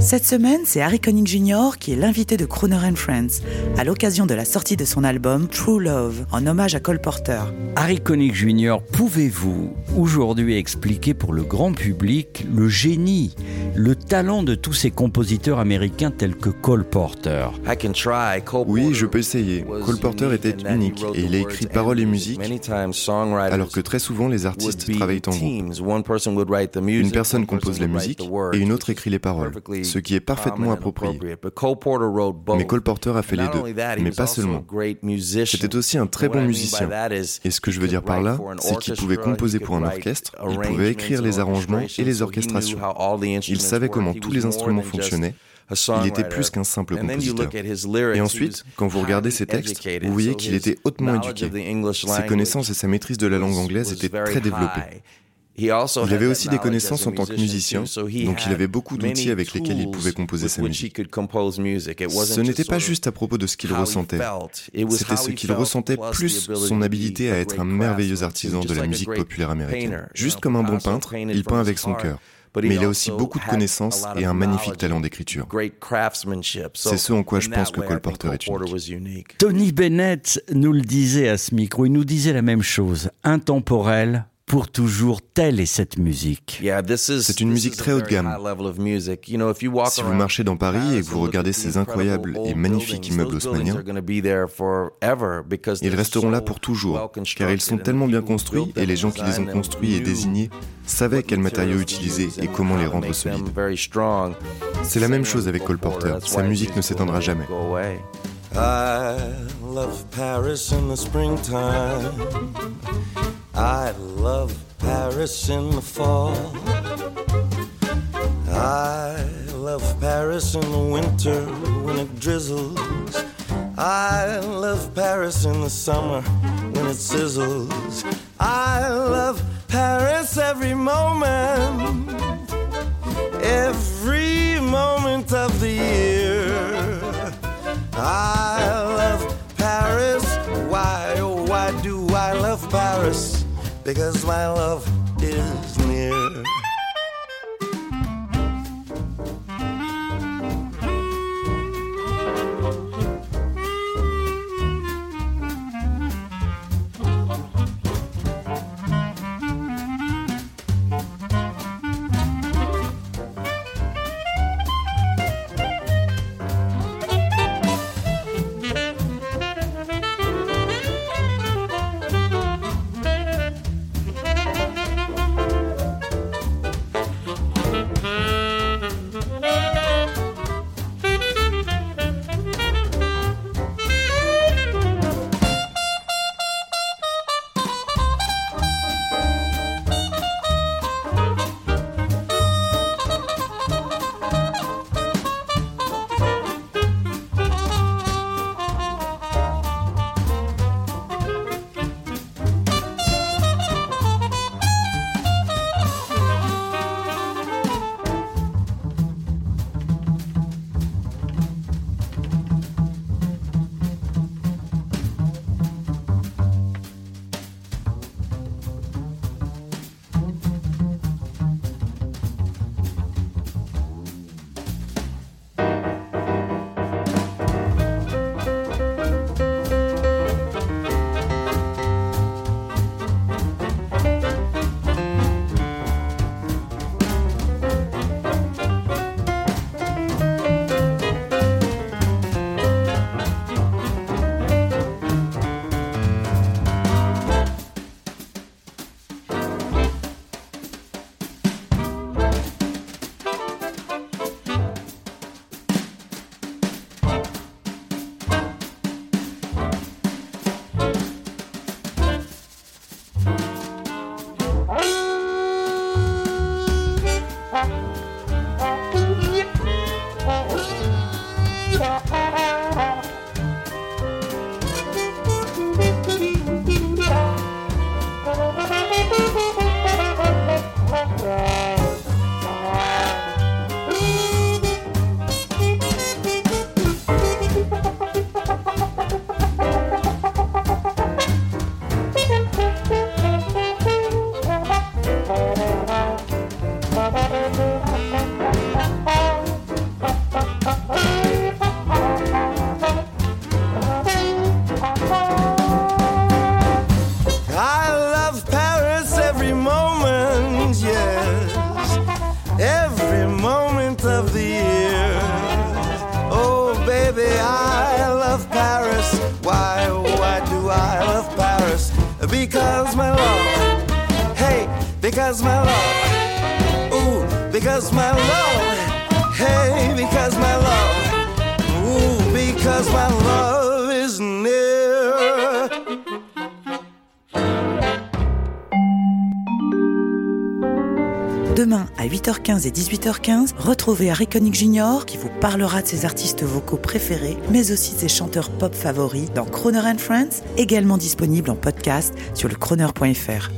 Cette semaine, c'est Harry Connick Jr. qui est l'invité de Croner and Friends à l'occasion de la sortie de son album True Love en hommage à Cole Porter. Harry Connick Jr., pouvez-vous aujourd'hui expliquer pour le grand public le génie, le talent de tous ces compositeurs américains tels que Cole Porter? Oui, je peux essayer. Cole Porter était unique et il a écrit paroles et musique alors que très souvent les artistes travaillent en groupe. Une personne compose la musique et une autre écrit les paroles, ce qui est parfaitement approprié. Mais Cole Porter a fait les deux, mais pas seulement. C'était aussi un très bon musicien. Et ce que je veux dire par là, c'est qu'il pouvait composer pour un orchestre, il pouvait écrire les arrangements et les orchestrations. Il savait comment tous les instruments fonctionnaient. Il était plus qu'un simple compositeur. Et ensuite, quand vous regardez ses textes, vous voyez qu'il était hautement éduqué. Ses connaissances et sa maîtrise de la langue anglaise étaient très développées. Il avait aussi des connaissances en tant que musicien, donc il avait beaucoup d'outils avec lesquels il pouvait composer sa musique. Ce n'était pas juste à propos de ce qu'il ressentait, c'était ce qu'il ressentait plus son habilité à être un merveilleux artisan de la musique populaire américaine. Juste comme un bon peintre, il peint avec son cœur. Mais il a aussi beaucoup de connaissances et un magnifique talent d'écriture. C'est ce en quoi je pense que Cole Porter est unique. Tony Bennett nous le disait à ce micro, il nous disait la même chose, intemporel, pour toujours, telle est cette musique. C'est une musique très haut de gamme. Si vous marchez dans Paris et que vous regardez ces incroyables et magnifiques immeubles haussmanniens, ils resteront là pour toujours, car ils sont tellement bien construits et les gens qui les ont construits et désignés savaient quels matériaux utiliser et comment les rendre solides. C'est la même chose avec Cole Porter, sa musique ne s'éteindra jamais. I love Paris in the springtime. I love Paris in the fall. I love Paris in the winter when it drizzles. I love Paris in the summer when it sizzles. I love Paris every moment, every moment of the year. I love Paris. Why, oh, why do I love Paris? Because my love is near. Hey, because my love, because my love is near. Demain à 8h15 et 18h15, retrouvez Harry Connick Jr. qui vous parlera de ses artistes vocaux préférés, mais aussi de ses chanteurs pop favoris dans Croner Friends, également disponible en podcast sur le croner.fr.